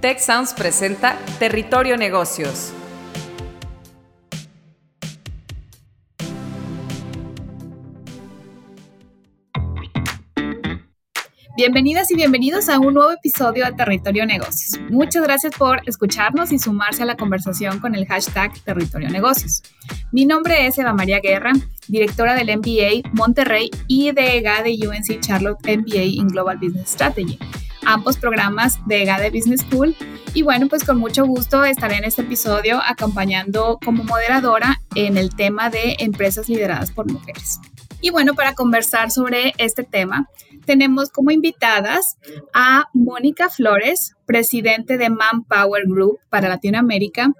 Tech presenta Territorio Negocios. Bienvenidas y bienvenidos a un nuevo episodio de Territorio Negocios. Muchas gracias por escucharnos y sumarse a la conversación con el hashtag Territorio Negocios. Mi nombre es Eva María Guerra, directora del MBA Monterrey y de de UNC Charlotte MBA in Global Business Strategy, ambos programas de EGA de Business School. Y bueno, pues con mucho gusto estaré en este episodio acompañando como moderadora en el tema de empresas lideradas por mujeres. Y bueno, para conversar sobre este tema, tenemos como invitadas a Mónica Flores, presidente de Manpower Group para Latinoamérica,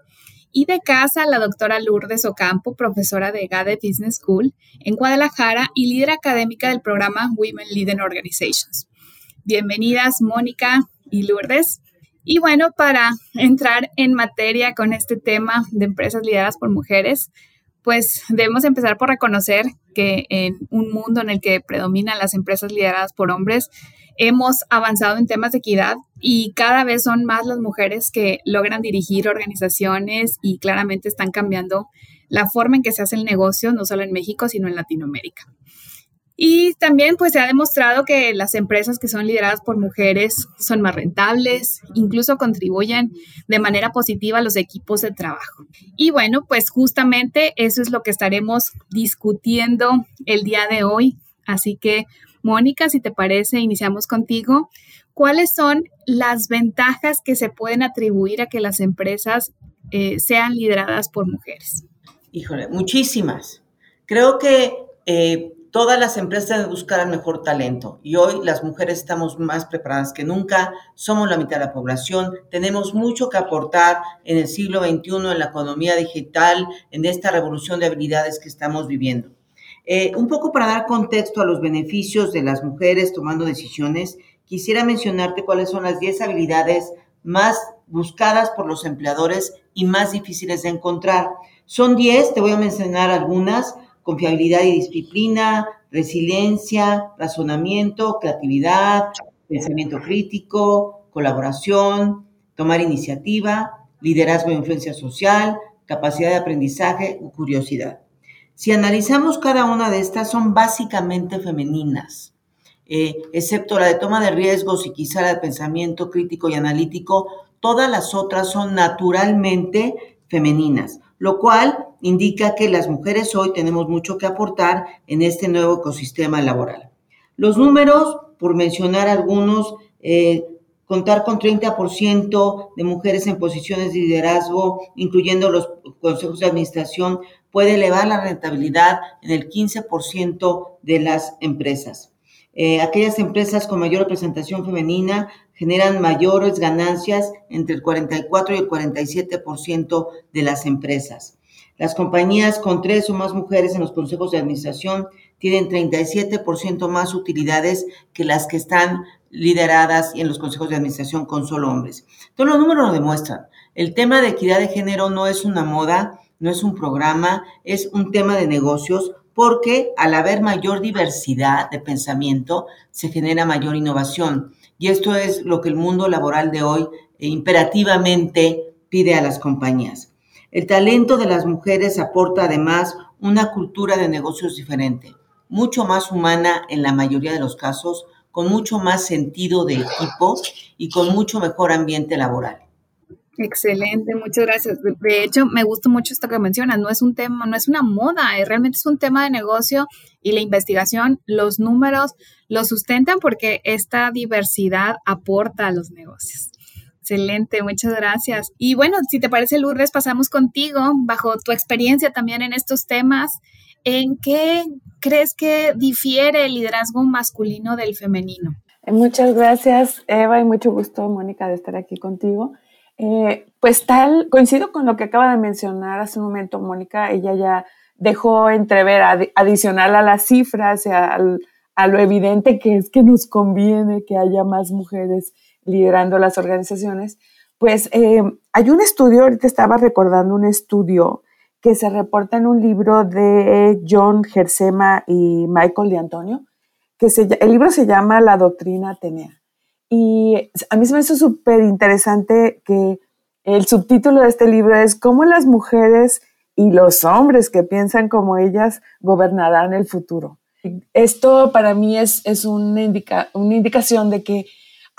y de casa la doctora Lourdes Ocampo, profesora de GADE Business School en Guadalajara y líder académica del programa Women Leading Organizations. Bienvenidas, Mónica y Lourdes. Y bueno, para entrar en materia con este tema de empresas lideradas por mujeres, pues debemos empezar por reconocer que en un mundo en el que predominan las empresas lideradas por hombres, hemos avanzado en temas de equidad y cada vez son más las mujeres que logran dirigir organizaciones y claramente están cambiando la forma en que se hace el negocio, no solo en México, sino en Latinoamérica. Y también pues se ha demostrado que las empresas que son lideradas por mujeres son más rentables, incluso contribuyen de manera positiva a los equipos de trabajo. Y bueno, pues justamente eso es lo que estaremos discutiendo el día de hoy. Así que, Mónica, si te parece, iniciamos contigo. ¿Cuáles son las ventajas que se pueden atribuir a que las empresas eh, sean lideradas por mujeres? Híjole, muchísimas. Creo que eh, todas las empresas deben buscar el mejor talento y hoy las mujeres estamos más preparadas que nunca, somos la mitad de la población, tenemos mucho que aportar en el siglo XXI en la economía digital, en esta revolución de habilidades que estamos viviendo. Eh, un poco para dar contexto a los beneficios de las mujeres tomando decisiones, quisiera mencionarte cuáles son las 10 habilidades más buscadas por los empleadores y más difíciles de encontrar. Son 10, te voy a mencionar algunas confiabilidad y disciplina, resiliencia, razonamiento, creatividad, pensamiento crítico, colaboración, tomar iniciativa, liderazgo e influencia social, capacidad de aprendizaje curiosidad. Si analizamos cada una de estas, son básicamente femeninas, eh, excepto la de toma de riesgos y quizá la de pensamiento crítico y analítico, todas las otras son naturalmente femeninas, lo cual indica que las mujeres hoy tenemos mucho que aportar en este nuevo ecosistema laboral. Los números, por mencionar algunos, eh, contar con 30% de mujeres en posiciones de liderazgo, incluyendo los consejos de administración, puede elevar la rentabilidad en el 15% de las empresas. Eh, aquellas empresas con mayor representación femenina generan mayores ganancias entre el 44 y el 47% de las empresas. Las compañías con tres o más mujeres en los consejos de administración tienen 37% más utilidades que las que están lideradas en los consejos de administración con solo hombres. Todos los números lo demuestran. El tema de equidad de género no es una moda, no es un programa, es un tema de negocios porque al haber mayor diversidad de pensamiento se genera mayor innovación. Y esto es lo que el mundo laboral de hoy imperativamente pide a las compañías. El talento de las mujeres aporta además una cultura de negocios diferente, mucho más humana en la mayoría de los casos, con mucho más sentido de equipo y con mucho mejor ambiente laboral. Excelente, muchas gracias. De hecho, me gusta mucho esto que mencionas. No es un tema, no es una moda, eh, realmente es un tema de negocio y la investigación, los números lo sustentan porque esta diversidad aporta a los negocios. Excelente, muchas gracias. Y bueno, si te parece, Lourdes, pasamos contigo, bajo tu experiencia también en estos temas. ¿En qué crees que difiere el liderazgo masculino del femenino? Eh, muchas gracias, Eva, y mucho gusto, Mónica, de estar aquí contigo. Eh, pues tal, coincido con lo que acaba de mencionar hace un momento, Mónica, ella ya dejó entrever, adicional a las cifras, a, a lo evidente que es que nos conviene que haya más mujeres liderando las organizaciones, pues eh, hay un estudio, ahorita estaba recordando un estudio que se reporta en un libro de John Gersema y Michael de Antonio, que se, el libro se llama La Doctrina Atenea. Y a mí se me hizo súper interesante que el subtítulo de este libro es cómo las mujeres y los hombres que piensan como ellas gobernarán el futuro. Esto para mí es, es una, una indicación de que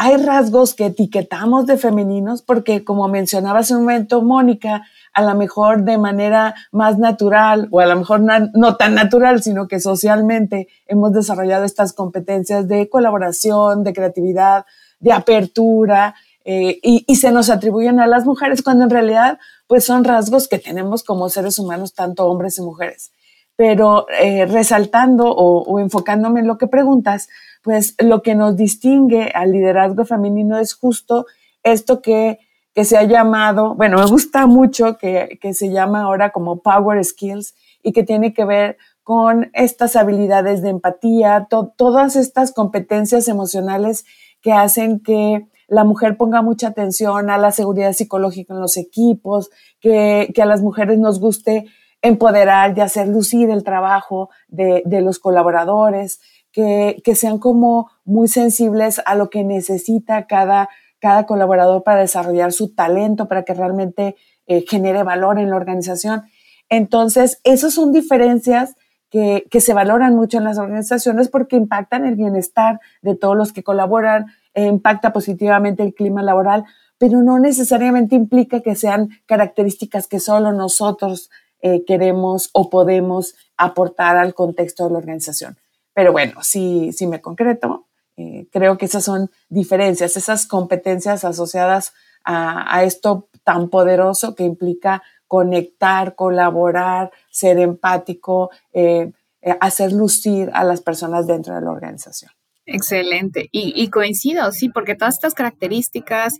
hay rasgos que etiquetamos de femeninos porque, como mencionaba hace un momento Mónica, a lo mejor de manera más natural o a lo mejor no tan natural, sino que socialmente hemos desarrollado estas competencias de colaboración, de creatividad, de apertura, eh, y, se nos atribuyen a las mujeres cuando en realidad pues son rasgos que tenemos como seres humanos, tanto hombres y mujeres. Pero eh, resaltando o, enfocándome en lo que preguntas, pues lo que nos distingue al liderazgo femenino es justo esto que, que se ha llamado, bueno, me gusta mucho que, que se llama ahora como Power Skills y que tiene que ver con estas habilidades de empatía, todas estas competencias emocionales que hacen que la mujer ponga mucha atención a la seguridad psicológica en los equipos, que a las mujeres nos guste empoderar y hacer lucir el trabajo de, de los colaboradores, que, que, sean como muy sensibles a lo que necesita cada, cada colaborador para desarrollar su talento, para que realmente eh, genere valor en la organización. Entonces, esas son diferencias que, que, se valoran mucho en las organizaciones porque impactan el bienestar de todos los que colaboran, eh, impacta positivamente el clima laboral, pero no necesariamente implica que sean características que solo nosotros eh, queremos o podemos aportar al contexto de la organización. Pero bueno, si, si me concreto, eh, creo que esas son diferencias, esas competencias asociadas a, a esto tan poderoso que implica conectar, colaborar, ser empático, eh, hacer lucir a las personas dentro de la organización. Excelente. Y, y, coincido, sí, porque todas estas características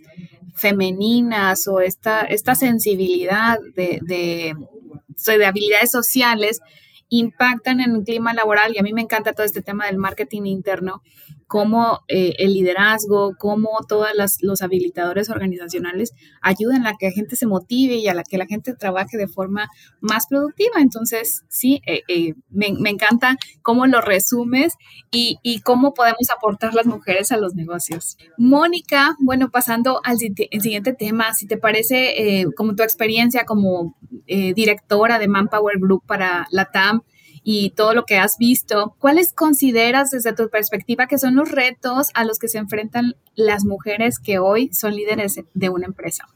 femeninas o esta, esta sensibilidad de, de habilidades sociales impactan en el clima laboral y a mí me encanta todo este tema del marketing interno, cómo eh, el liderazgo, cómo todos los habilitadores organizacionales ayudan a que la gente se motive y a la que la gente trabaje de forma más productiva. Entonces, sí, eh, eh, me, encanta cómo lo resumes y, cómo podemos aportar las mujeres a los negocios. Mónica, bueno, pasando al siguiente tema, si te parece, como tu experiencia como directora de Manpower Group para la TAM, y todo lo que has visto, ¿cuáles consideras desde tu perspectiva que son los retos a los que se enfrentan las mujeres que hoy son líderes de una empresa?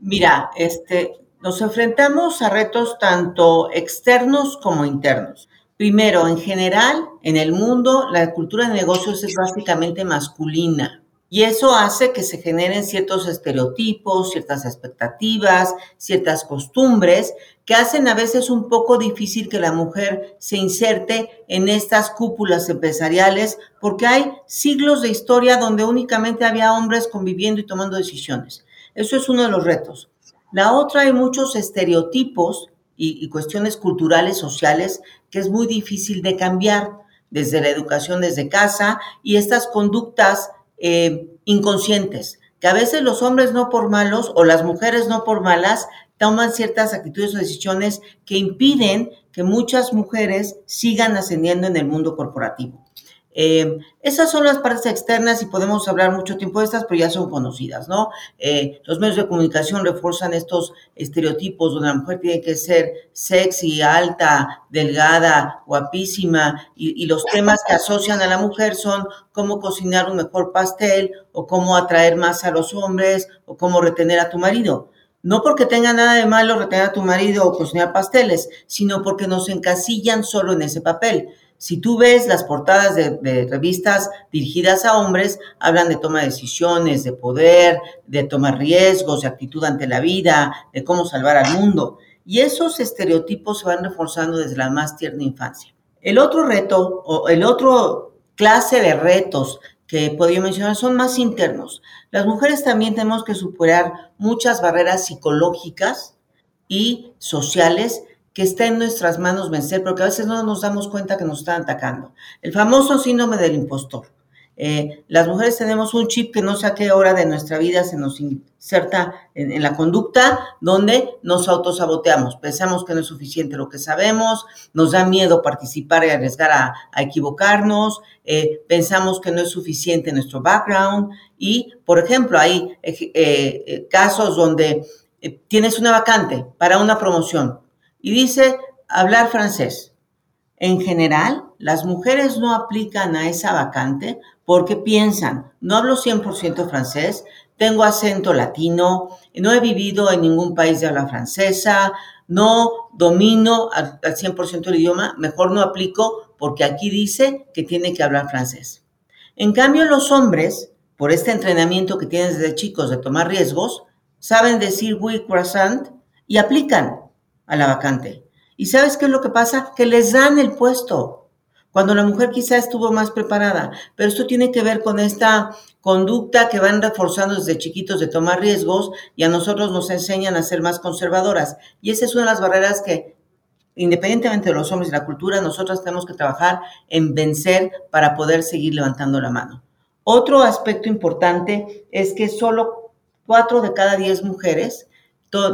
Mira, este, nos enfrentamos a retos tanto externos como internos. Primero, en general, en el mundo, la cultura de negocios es básicamente masculina. Y eso hace que se generen ciertos estereotipos, ciertas expectativas, ciertas costumbres que hacen a veces un poco difícil que la mujer se inserte en estas cúpulas empresariales porque hay siglos de historia donde únicamente había hombres conviviendo y tomando decisiones. Eso es uno de los retos. La otra, hay muchos estereotipos y, cuestiones culturales, sociales, que es muy difícil de cambiar desde la educación, desde casa, y estas conductas eh, inconscientes, que a veces los hombres no por malos o las mujeres no por malas toman ciertas actitudes o decisiones que impiden que muchas mujeres sigan ascendiendo en el mundo corporativo. Eh, esas son las partes externas y podemos hablar mucho tiempo de estas, pero ya son conocidas, ¿no? Eh, los medios de comunicación refuerzan estos estereotipos donde la mujer tiene que ser sexy, alta, delgada, guapísima, y, y los temas que asocian a la mujer son cómo cocinar un mejor pastel, o cómo atraer más a los hombres, o cómo retener a tu marido. No porque tenga nada de malo retener a tu marido o cocinar pasteles, sino porque nos encasillan solo en ese papel. Si tú ves las portadas de, revistas dirigidas a hombres, hablan de toma de decisiones, de poder, de tomar riesgos, de actitud ante la vida, de cómo salvar al mundo. Y esos estereotipos se van reforzando desde la más tierna infancia. El otro reto, o el otro clase de retos que he podido mencionar son más internos. Las mujeres también tenemos que superar muchas barreras psicológicas y sociales que está en nuestras manos vencer, porque a veces no nos damos cuenta que nos están atacando. El famoso síndrome del impostor, Eh, las mujeres tenemos un chip que no sé a qué hora de nuestra vida se nos inserta en, la conducta, donde nos autosaboteamos. Pensamos que no es suficiente lo que sabemos, nos da miedo participar y arriesgar a, equivocarnos, eh, pensamos que no es suficiente nuestro background y, por ejemplo, hay eh, casos donde tienes una vacante para una promoción y dice hablar francés. En general, las mujeres no aplican a esa vacante porque piensan, no hablo 100% francés, tengo acento latino, no he vivido en ningún país de habla francesa, no domino al, 100% el idioma, mejor no aplico porque aquí dice que tiene que hablar francés. En cambio, los hombres, por este entrenamiento que tienen desde chicos de tomar riesgos, saben decir oui croissant y aplican a la vacante. ¿Y sabes qué es lo que pasa? Que les dan el puesto cuando la mujer quizá estuvo más preparada. Pero esto tiene que ver con esta conducta que van reforzando desde chiquitos de tomar riesgos y a nosotros nos enseñan a ser más conservadoras. Y esa es una de las barreras que, independientemente de los hombres y la cultura, nosotras tenemos que trabajar en vencer para poder seguir levantando la mano. Otro aspecto importante es que solo cuatro de cada diez mujeres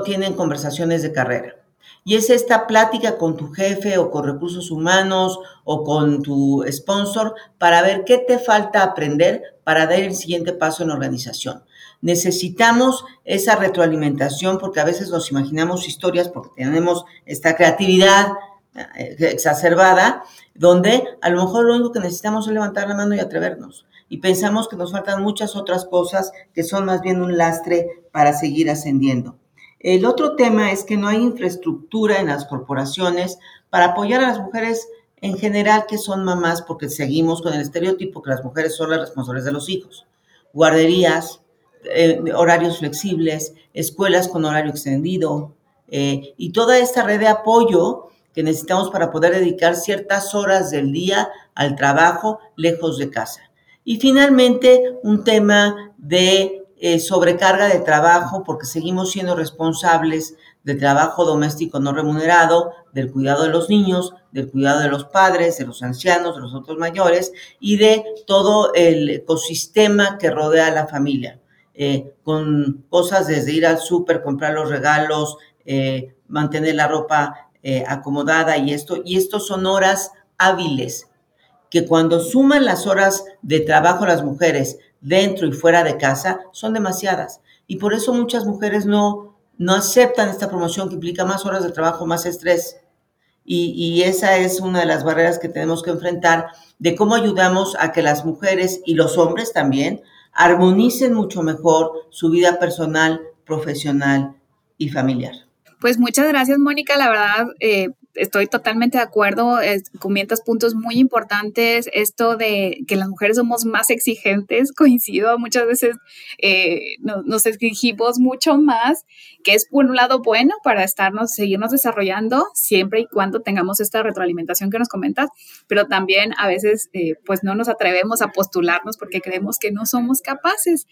tienen conversaciones de carrera. Y es esta plática con tu jefe o con recursos humanos o con tu sponsor para ver qué te falta aprender para dar el siguiente paso en la organización. Necesitamos esa retroalimentación porque a veces nos imaginamos historias porque tenemos esta creatividad eh, exacerbada, donde a lo mejor lo único que necesitamos es levantar la mano y atrevernos. Y pensamos que nos faltan muchas otras cosas que son más bien un lastre para seguir ascendiendo. El otro tema es que no hay infraestructura en las corporaciones para apoyar a las mujeres en general que son mamás, porque seguimos con el estereotipo que las mujeres son las responsables de los hijos. Guarderías, eh, horarios flexibles, escuelas con horario extendido eh, y toda esta red de apoyo que necesitamos para poder dedicar ciertas horas del día al trabajo lejos de casa. Y finalmente, un tema de eh, sobrecarga de trabajo porque seguimos siendo responsables del trabajo doméstico no remunerado, del cuidado de los niños, del cuidado de los padres, de los ancianos, de los otros mayores y de todo el ecosistema que rodea a la familia, eh, con cosas desde ir al súper, comprar los regalos, eh, mantener la ropa acomodada y esto. Y esto son horas hábiles que cuando suman las horas de trabajo las mujeres dentro y fuera de casa son demasiadas. Y por eso muchas mujeres no, no aceptan esta promoción que implica más horas de trabajo, más estrés. Y, y, esa es una de las barreras que tenemos que enfrentar de cómo ayudamos a que las mujeres y los hombres también armonicen mucho mejor su vida personal, profesional y familiar. Pues muchas gracias, Mónica. La verdad, eh, estoy totalmente de acuerdo, es, comentas puntos muy importantes, esto de que las mujeres somos más exigentes, coincido, muchas veces eh, nos exigimos mucho más, que es por un lado bueno para estarnos, seguirnos desarrollando siempre y cuando tengamos esta retroalimentación que nos comentas, pero también a veces eh, pues no nos atrevemos a postularnos porque creemos que no somos capaces.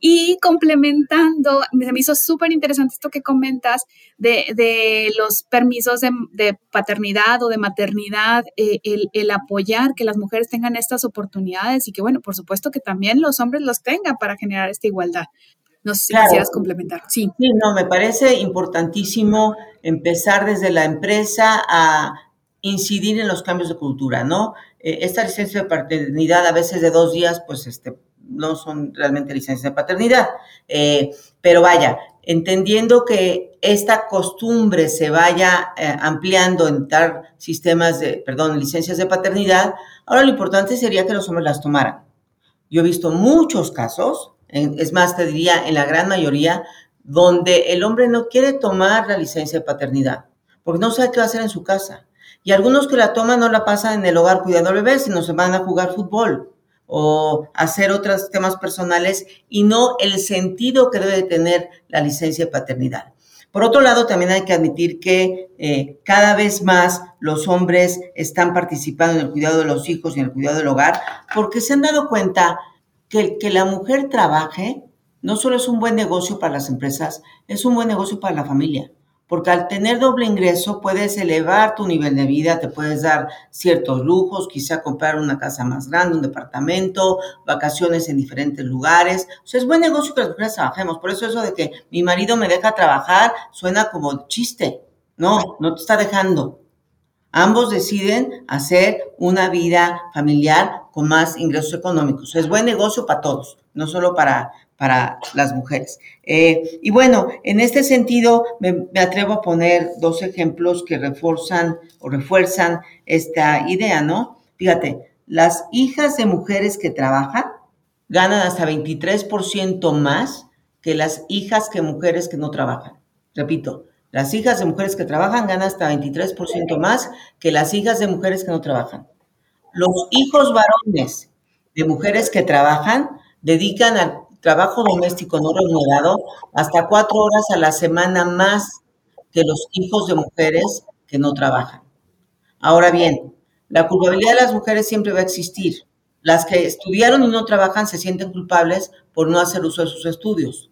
Y complementando, me hizo súper interesante esto que comentas de, de los permisos de, paternidad o de maternidad, eh, el, apoyar que las mujeres tengan estas oportunidades y que, bueno, por supuesto que también los hombres los tengan para generar esta igualdad. No sé si quisieras complementar. Sí. sí, no, me parece importantísimo empezar desde la empresa a incidir en los cambios de cultura, ¿no? Eh, esta licencia de paternidad a veces de dos días, pues este, no son realmente licencias de paternidad. Eh, pero vaya, entendiendo que esta costumbre se vaya eh, ampliando en dar sistemas de, perdón, licencias de paternidad, ahora lo importante sería que los hombres las tomaran. Yo he visto muchos casos, es más, te diría en la gran mayoría, donde el hombre no quiere tomar la licencia de paternidad, porque no sabe qué va a hacer en su casa. Y algunos que la toman no la pasan en el hogar cuidando al bebé, sino se van a jugar fútbol o hacer otros temas personales y no el sentido que debe tener la licencia de paternidad. Por otro lado, también hay que admitir que eh, cada vez más los hombres están participando en el cuidado de los hijos y en el cuidado del hogar porque se han dado cuenta que que la mujer trabaje no solo es un buen negocio para las empresas, es un buen negocio para la familia, porque al tener doble ingreso puedes elevar tu nivel de vida, te puedes dar ciertos lujos, quizá comprar una casa más grande, un departamento, vacaciones en diferentes lugares. O sea, es buen negocio que las mujeres trabajemos. Por eso eso de que mi marido me deja trabajar suena como chiste. No, no te está dejando. Ambos deciden hacer una vida familiar con más ingresos económicos. Es buen negocio para todos, no solo para, para las mujeres. Eh, y bueno, en este sentido me, atrevo a poner dos ejemplos que refuerzan o refuerzan esta idea, ¿no? Fíjate, las hijas de mujeres que trabajan ganan hasta 23% más que las hijas de mujeres que no trabajan. Repito, las hijas de mujeres que trabajan ganan hasta 23% más que las hijas de mujeres que no trabajan. Los hijos varones de mujeres que trabajan dedican al trabajo doméstico no remunerado hasta cuatro horas a la semana más que los hijos de mujeres que no trabajan. Ahora bien, la culpabilidad de las mujeres siempre va a existir. Las que estudiaron y no trabajan se sienten culpables por no hacer uso de sus estudios.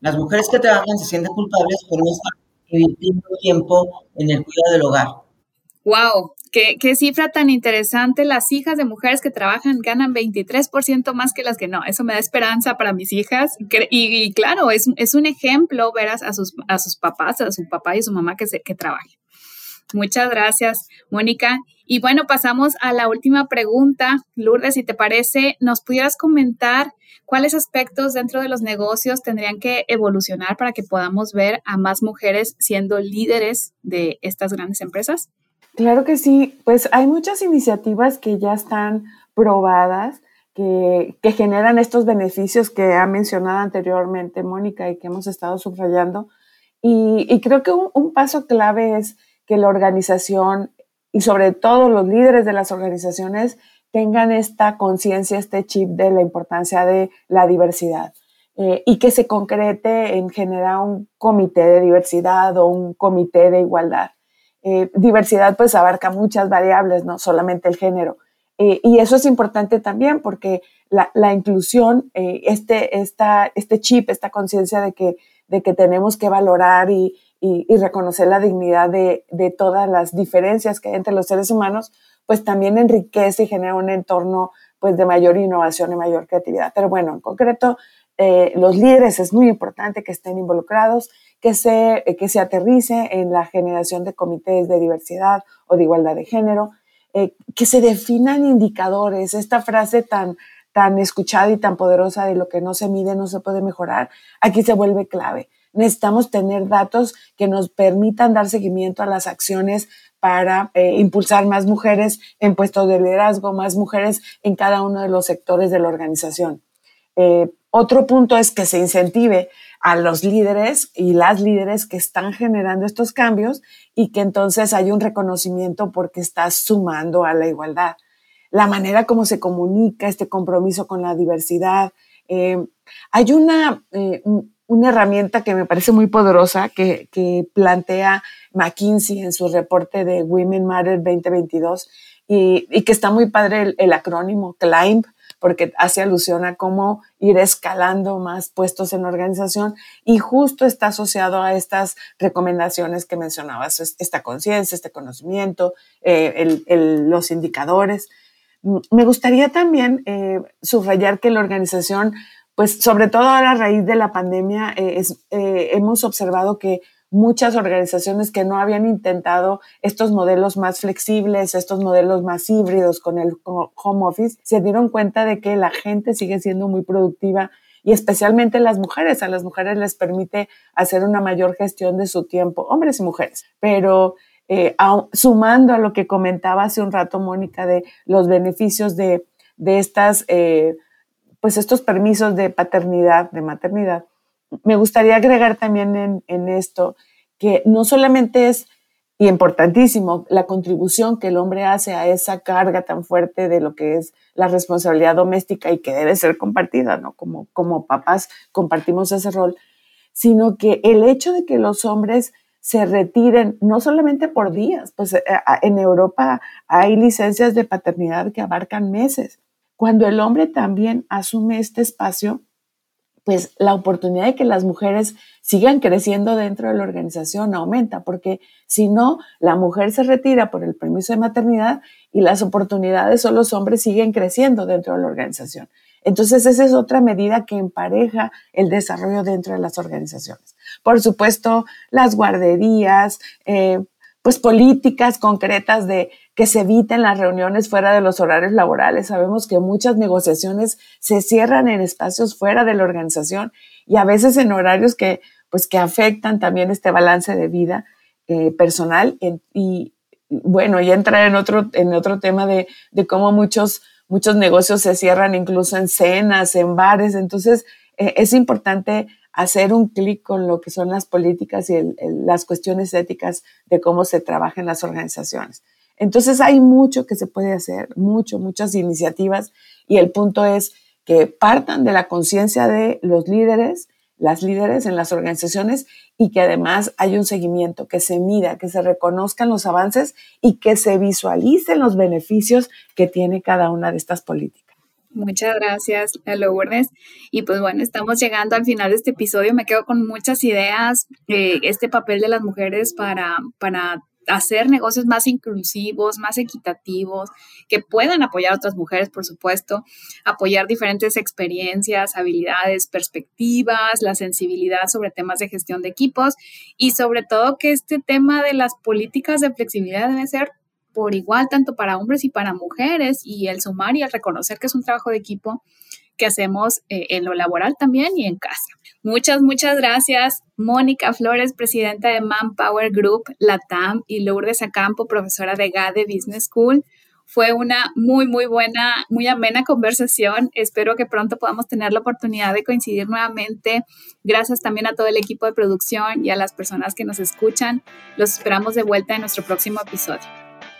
Las mujeres que trabajan se sienten culpables por no estar invirtiendo tiempo en el cuidado del hogar. ¡Wow! Qué, cifra tan interesante. Las hijas de mujeres que trabajan ganan 23% más que las que no. Eso me da esperanza para mis hijas. Y, claro, es, es, un ejemplo ver a sus, a sus papás, a su papá y su mamá que, se, que trabajen. Muchas gracias, Mónica. Y bueno, pasamos a la última pregunta. Lourdes, si te parece, nos pudieras comentar cuáles aspectos dentro de los negocios tendrían que evolucionar para que podamos ver a más mujeres siendo líderes de estas grandes empresas. Claro que sí, pues hay muchas iniciativas que ya están probadas, que, generan estos beneficios que ha mencionado anteriormente Mónica y que hemos estado subrayando. Y, creo que un, paso clave es que la organización y sobre todo los líderes de las organizaciones tengan esta conciencia, este chip de la importancia de la diversidad eh, y que se concrete en generar un comité de diversidad o un comité de igualdad. Eh, diversidad pues abarca muchas variables, no solamente el género. Eh, y eso es importante también porque la, inclusión, eh, este, esta, este chip, esta conciencia de que, de que tenemos que valorar y, reconocer la dignidad de, todas las diferencias que hay entre los seres humanos, pues también enriquece y genera un entorno pues de mayor innovación y mayor creatividad. Pero bueno, en concreto, los líderes es muy importante que estén involucrados que se, eh, que se aterrice en la generación de comités de diversidad o de igualdad de género, eh, que se definan indicadores, esta frase tan, tan escuchada y tan poderosa de lo que no se mide no se puede mejorar, aquí se vuelve clave. Necesitamos tener datos que nos permitan dar seguimiento a las acciones para eh, impulsar más mujeres en puestos de liderazgo, más mujeres en cada uno de los sectores de la organización. otro punto es que se incentive a los líderes y las líderes que están generando estos cambios y que entonces hay un reconocimiento porque estás sumando a la igualdad. La manera como se comunica este compromiso con la diversidad. Eh, hay una, eh, una herramienta que me parece muy poderosa que, plantea McKinsey en su reporte de Women Matter 2022 y, que está muy padre el, acrónimo CLIMB, porque hace alusión a cómo ir escalando más puestos en la organización y justo está asociado a estas recomendaciones que mencionabas, esta conciencia, este conocimiento, eh, los indicadores. Me gustaría también eh, subrayar que la organización, pues sobre todo a raíz de la pandemia, eh, hemos observado que muchas organizaciones que no habían intentado estos modelos más flexibles, estos modelos más híbridos con el home office, se dieron cuenta de que la gente sigue siendo muy productiva y especialmente las mujeres. A las mujeres les permite hacer una mayor gestión de su tiempo, hombres y mujeres. Pero eh, sumando a lo que comentaba hace un rato Mónica de los beneficios de, estas, eh, pues estos permisos de paternidad, de maternidad, me gustaría agregar también en, esto que no solamente es y importantísimo la contribución que el hombre hace a esa carga tan fuerte de lo que es la responsabilidad doméstica y que debe ser compartida, ¿no? Como, como papás compartimos ese rol, sino que el hecho de que los hombres se retiren, no solamente por días, pues eh, en Europa hay licencias de paternidad que abarcan meses. Cuando el hombre también asume este espacio, pues la oportunidad de que las mujeres sigan creciendo dentro de la organización aumenta, porque si no, la mujer se retira por el permiso de maternidad y las oportunidades o los hombres siguen creciendo dentro de la organización. Entonces, esa es otra medida que empareja el desarrollo dentro de las organizaciones. Por supuesto, las guarderías, eh, pues políticas concretas de que se eviten las reuniones fuera de los horarios laborales. Sabemos que muchas negociaciones se cierran en espacios fuera de la organización y a veces en horarios que, pues, que afectan también este balance de vida eh, personal y, bueno, ya entrar en otro, en otro tema de, de, cómo muchos, muchos negocios se cierran incluso en cenas, en bares. Entonces, eh, es importante hacer un clic con lo que son las políticas y las cuestiones éticas de cómo se trabaja en las organizaciones. Entonces hay mucho que se puede hacer, mucho, muchas iniciativas y el punto es que partan de la conciencia de los líderes, las líderes en las organizaciones y que además hay un seguimiento, que se mida, que se reconozcan los avances y que se visualicen los beneficios que tiene cada una de estas políticas. Muchas gracias, Lourdes. Y pues bueno, estamos llegando al final de este episodio. Me quedo con muchas ideas. Eh, este papel de las mujeres para, para hacer negocios más inclusivos, más equitativos, que puedan apoyar a otras mujeres, por supuesto, apoyar diferentes experiencias, habilidades, perspectivas, la sensibilidad sobre temas de gestión de equipos y sobre todo que este tema de las políticas de flexibilidad debe ser por igual tanto para hombres y para mujeres y el sumar y el reconocer que es un trabajo de equipo que hacemos eh, en lo laboral también y en casa. Muchas, muchas gracias. Mónica Flores, presidenta de Manpower Group, LATAM, y Lourdes Acampo, profesora de GADE Business School. Fue una muy, muy buena, muy amena conversación. Espero que pronto podamos tener la oportunidad de coincidir nuevamente. Gracias también a todo el equipo de producción y a las personas que nos escuchan. Los esperamos de vuelta en nuestro próximo episodio.